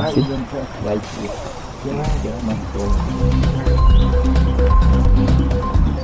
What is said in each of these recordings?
Así.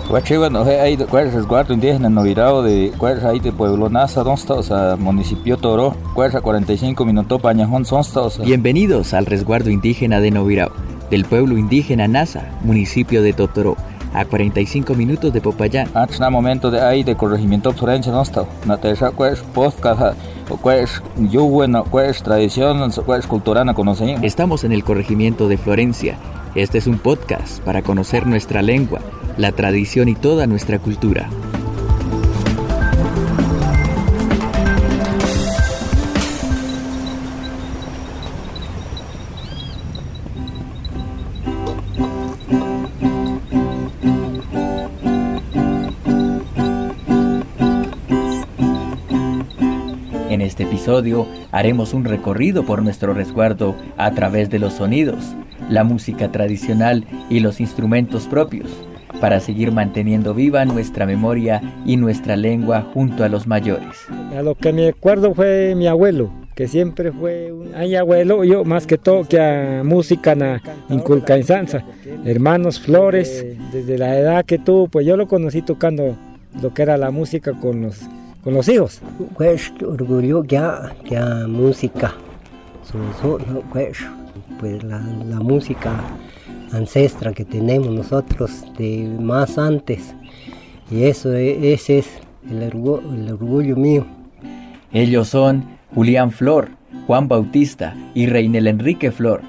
Guachiva, hay cuál es resguardo indígena novirado de cuál es ahí de Pueblo Nasa, donde está, municipio Toro, cuál es 45 minutos Pañajón, son Bienvenidos al resguardo indígena de Novirao, del pueblo indígena Nasa, municipio de Totoro a 45 minutos de Popayán. Antes ah, momento de ahí de corregimiento Florencia no está, no te pues podcast, pues yo bueno, pues tradición, pues cultura no conocemos. Estamos en el corregimiento de Florencia. Este es un podcast para conocer nuestra lengua, la tradición y toda nuestra cultura. Este episodio haremos un recorrido por nuestro resguardo a través de los sonidos, la música tradicional y los instrumentos propios, para seguir manteniendo viva nuestra memoria y nuestra lengua junto a los mayores. A lo que me acuerdo fue mi abuelo, que siempre fue un ay abuelo, yo más que todo que a música na inculca en Sansa, hermanos Flores, desde la edad que tuvo, pues yo lo conocí tocando lo que era la música con los con. Pues orgullo ya, ya música, pues, pues la, la música ancestra que tenemos nosotros de más antes. Y eso, e, ese es el orgullo, el orgullo mío. Ellos son Julián Flor, Juan Bautista y Reinel Enrique Flor,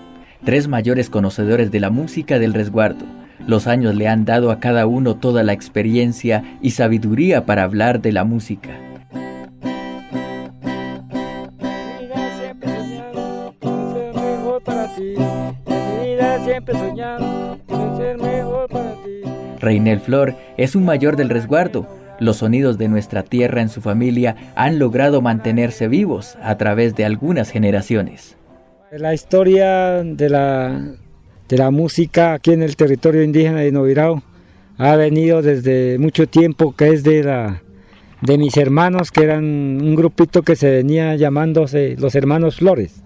tres mayores conocedores de la música del resguardo los años le han dado a cada uno toda la experiencia y sabiduría para hablar de la música. Reinel Flor es un mayor del resguardo. Los sonidos de nuestra tierra en su familia han logrado mantenerse vivos a través de algunas generaciones. La historia de la de la música aquí en el territorio indígena de Novirao ha venido desde mucho tiempo, que es de, la, de mis hermanos, que eran un grupito que se venía llamándose los hermanos Flores.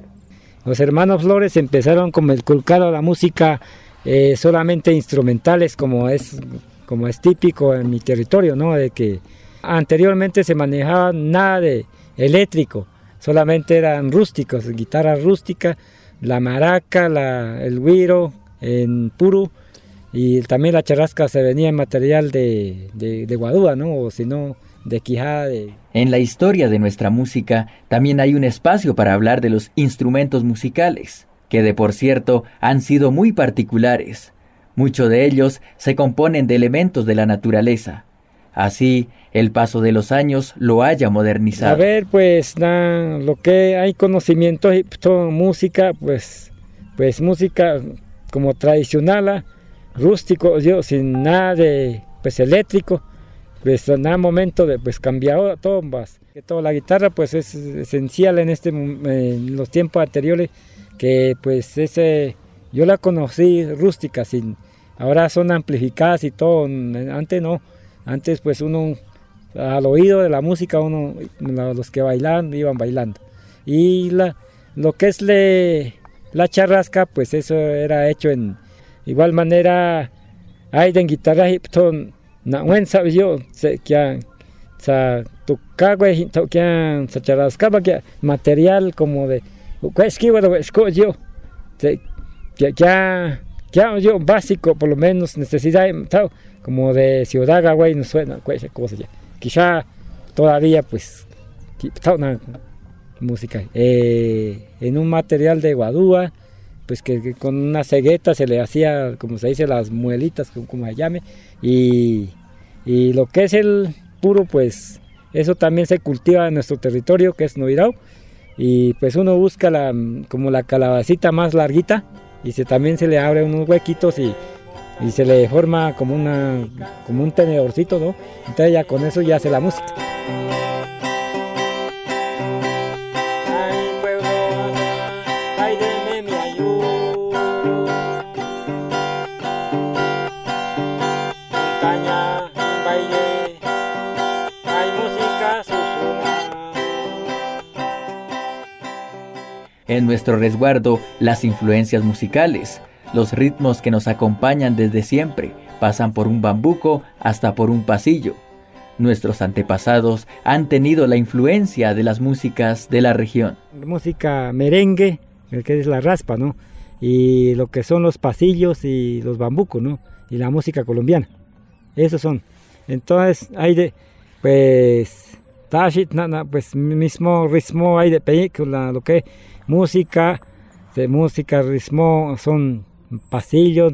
Los hermanos Flores empezaron como el culcado a la música eh, solamente instrumentales, como es, como es típico en mi territorio, ¿no? De que anteriormente se manejaba nada de eléctrico, solamente eran rústicos, guitarras rústicas la maraca, el guiro en puro y también la charrasca se venía en material de, de, guadúa, ¿no? O si no, de quijada. De... En la historia de nuestra música también hay un espacio para hablar de los instrumentos musicales, que de por cierto han sido muy particulares. Muchos de ellos se componen de elementos de la naturaleza. Así, el paso de los años lo haya modernizado. A ver, pues lo que hay conocimiento música, pues, pues música como tradicional, ah, rústico, yo sin nada de pues eléctrico, pues en nada momento de pues cambiado más. Que toda la guitarra pues es esencial en este en los tiempos anteriores que pues ese yo la conocí rústica sin ahora son amplificadas y todo, antes no, antes pues uno al oído de la música uno los que bailan iban bailando. Y la, lo que es le, la charrasca pues eso era hecho en igual manera hay en guitarra ton na wen sabe yo que sa cague que sa charrasca que material como de es que bueno es yo que ya ya yo básico por lo menos necesidad como de ciudad güey no suena cosa ya. Quizá todavía pues una música eh, en un material de guadúa pues que, con una cegueta se le hacía como se dice las muelitas como, se llame y, y, lo que es el puro pues eso también se cultiva en nuestro territorio que es Noirao y pues uno busca la como la calabacita más larguita y se, también se le abre unos huequitos y y se le forma como una como un tenedorcito, ¿no? Entonces ya con eso ya hace la música. En nuestro resguardo, las influencias musicales, los ritmos que nos acompañan desde siempre, pasan por un bambuco hasta por un pasillo. Nuestros antepasados han tenido la influencia de las músicas de la región. Música merengue, el que es la raspa, ¿no? Y lo que son los pasillos y los bambucos, ¿no? Y la música colombiana. Esos son. Entonces, hay de, pues, tashit, pues, mismo ritmo hay de película, lo que música, de música, ritmo, son pasillos,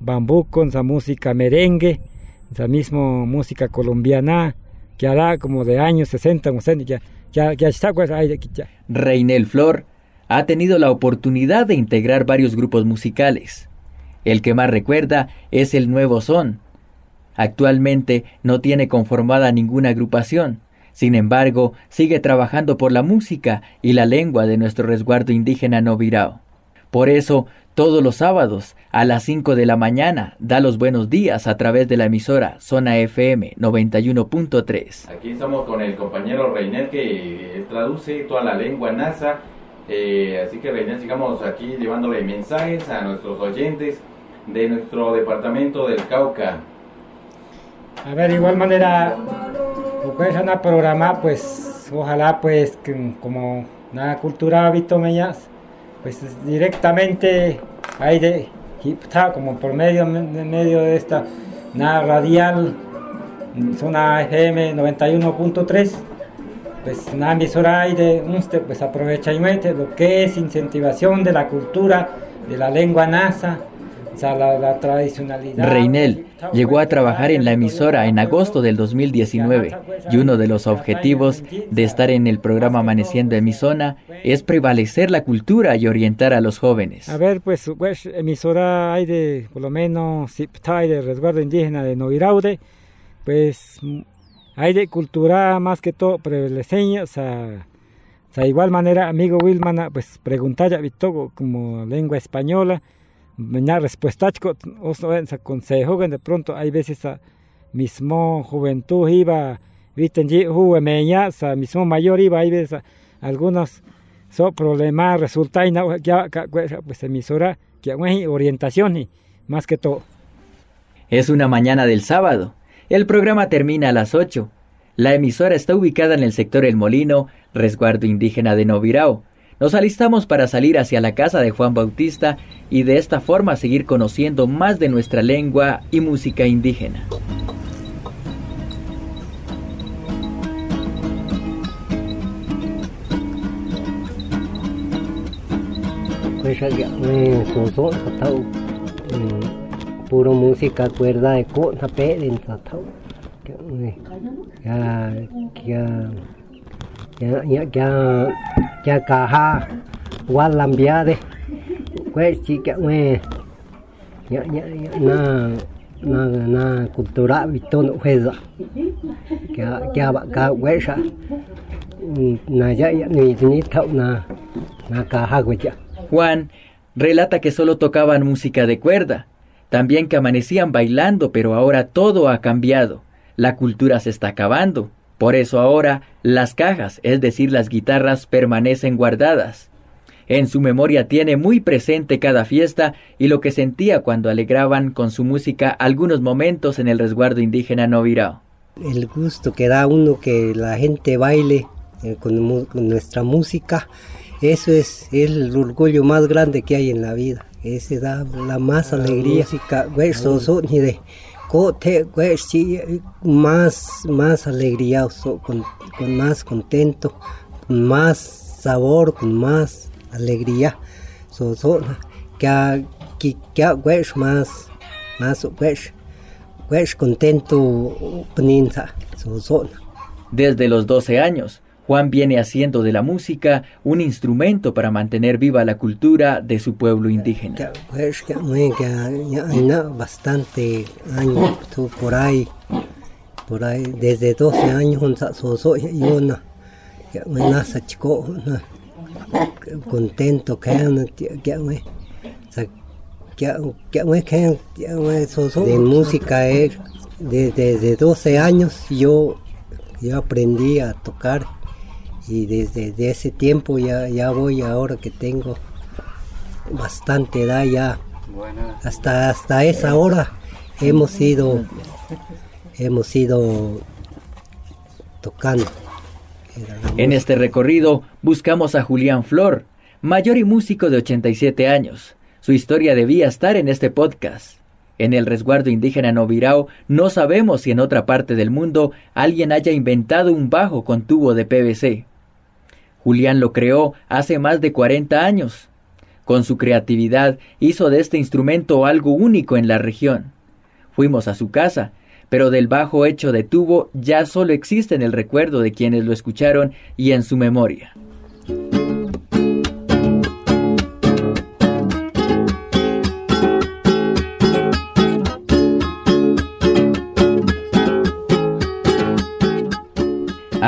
bambucos, música merengue, esa misma música colombiana que hará como de años 60, ya, ya, ya está, pues, ya. Reinel Flor ha tenido la oportunidad de integrar varios grupos musicales. El que más recuerda es el Nuevo Son. Actualmente no tiene conformada ninguna agrupación. Sin embargo, sigue trabajando por la música y la lengua de nuestro resguardo indígena Novirao. Por eso, todos los sábados a las 5 de la mañana da los buenos días a través de la emisora Zona FM 91.3. Aquí estamos con el compañero Reinel que traduce toda la lengua NASA. Eh, así que Reinel, sigamos aquí llevándole mensajes a nuestros oyentes de nuestro departamento del Cauca. A ver, de igual manera, pues una programa, pues ojalá pues como una cultura hábito pues directamente hay de como por medio, medio de esta nada radial zona FM 91.3 pues una emisora hay de usted pues aprovecha y mete lo que es incentivación de la cultura de la lengua NASA la, tradicionalidad. Reinel llegó a trabajar en la emisora en agosto del 2019 y uno de los objetivos de estar en el programa Amaneciendo en mi zona es prevalecer la cultura y orientar a los jóvenes. A ver, pues, pues emisora hay de, por lo menos, hay de resguardo indígena de Noviraude, pues hay de cultura más que todo prevaleceña, o sea, de igual manera, amigo Wilman, pues preguntar ya como lengua española, una respuesta o consejo de pronto hay veces a mismo juventud iba viste meña mismo mayor iba hay veces algunos so problemas resulta y ya pues emisora que orientación y más que todo. Es una mañana del sábado. El programa termina a las 8 la emisora está ubicada en el sector El Molino, resguardo indígena de Novirao, nos alistamos para salir hacia la casa de Juan Bautista y de esta forma seguir conociendo más de nuestra lengua y música indígena. puro música cuerda de Juan relata que solo tocaban música de cuerda, también que amanecían bailando, pero ahora todo ha cambiado. La cultura se está acabando. Por eso ahora las cajas, es decir, las guitarras, permanecen guardadas. En su memoria tiene muy presente cada fiesta y lo que sentía cuando alegraban con su música algunos momentos en el resguardo indígena Novirao. El gusto que da uno que la gente baile eh, con, nuestra música, eso es el orgullo más grande que hay en la vida. Ese da la más alegría. Música, más, más alegría, con, con, más contento, con más sabor, con más alegría. So, so, que que que más, más contento, so, so. Desde los 12 años, Juan viene haciendo de la música un instrumento para mantener viva la cultura de su pueblo indígena. Pues bastante años por ahí, por ahí, desde 12 años yo no, chico, contento que de música desde 12 años yo yo aprendí a tocar y desde ese tiempo ya, ya voy ahora que tengo bastante edad ya. Hasta hasta esa hora hemos ido hemos ido tocando. En este recorrido buscamos a Julián Flor mayor y músico de 87 años. Su historia debía estar en este podcast. En el resguardo indígena Novirao no sabemos si en otra parte del mundo alguien haya inventado un bajo con tubo de PVC. Julián lo creó hace más de 40 años. Con su creatividad hizo de este instrumento algo único en la región. Fuimos a su casa, pero del bajo hecho de tubo ya solo existe en el recuerdo de quienes lo escucharon y en su memoria.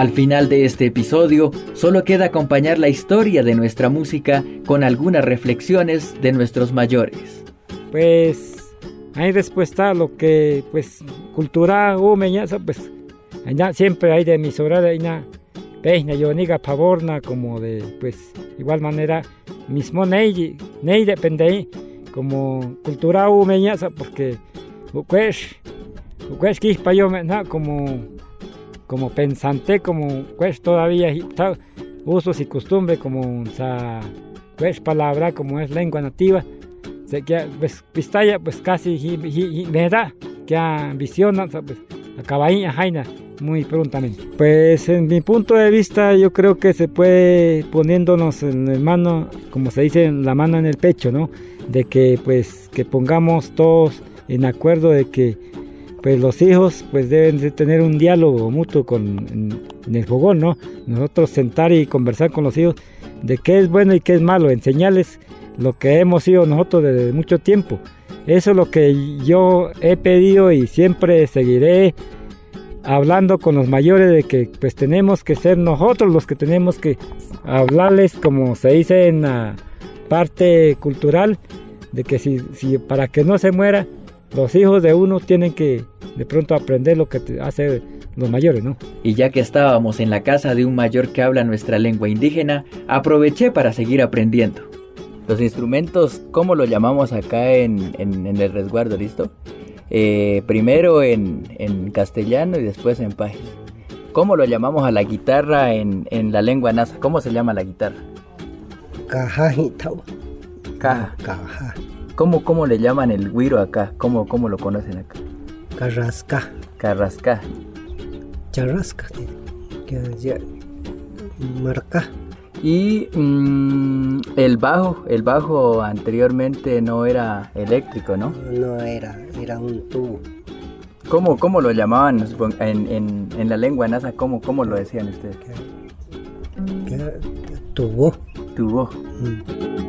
Al final de este episodio, solo queda acompañar la historia de nuestra música con algunas reflexiones de nuestros mayores. Pues hay respuesta a lo que, pues, cultura o meñaza, pues, siempre hay de emisora de una peña, yo niga pavorna, como de, pues, igual manera, mismo ney, ney depende como cultura o meñaza, porque, pues, pues, como como pensante, como pues todavía usos y costumbres, como esa pues palabra, como es lengua nativa, se que pues pistalla pues casi me da que visiona pues acaba jaina muy prontamente. Pues en mi punto de vista yo creo que se puede poniéndonos en el mano, como se dice, la mano en el pecho, ¿no? De que pues que pongamos todos en acuerdo de que pues los hijos pues deben de tener un diálogo mutuo con, en, el fogón, ¿no? Nosotros sentar y conversar con los hijos de qué es bueno y qué es malo, enseñarles lo que hemos sido nosotros desde mucho tiempo. Eso es lo que yo he pedido y siempre seguiré hablando con los mayores de que pues tenemos que ser nosotros los que tenemos que hablarles como se dice en la parte cultural de que si, si para que no se muera los hijos de uno tienen que de pronto aprender lo que hace los mayores, ¿no? Y ya que estábamos en la casa de un mayor que habla nuestra lengua indígena, aproveché para seguir aprendiendo. Los instrumentos, ¿cómo lo llamamos acá en, el resguardo, listo? Eh, primero en, castellano y después en país. ¿Cómo lo llamamos a la guitarra en, la lengua nasa? ¿Cómo se llama la guitarra? Caja. Caja. ¿Cómo, ¿Cómo le llaman el guiro acá? ¿Cómo, cómo lo conocen acá? Carrasca. Carrasca. Charrasca. Marca. Y mm, el bajo, el bajo anteriormente no era eléctrico, ¿no? No era, era un tubo. ¿Cómo, cómo lo llamaban en, en, en la lengua nasa? ¿Cómo, ¿Cómo lo decían ustedes? Tubo. Tubo. Mm.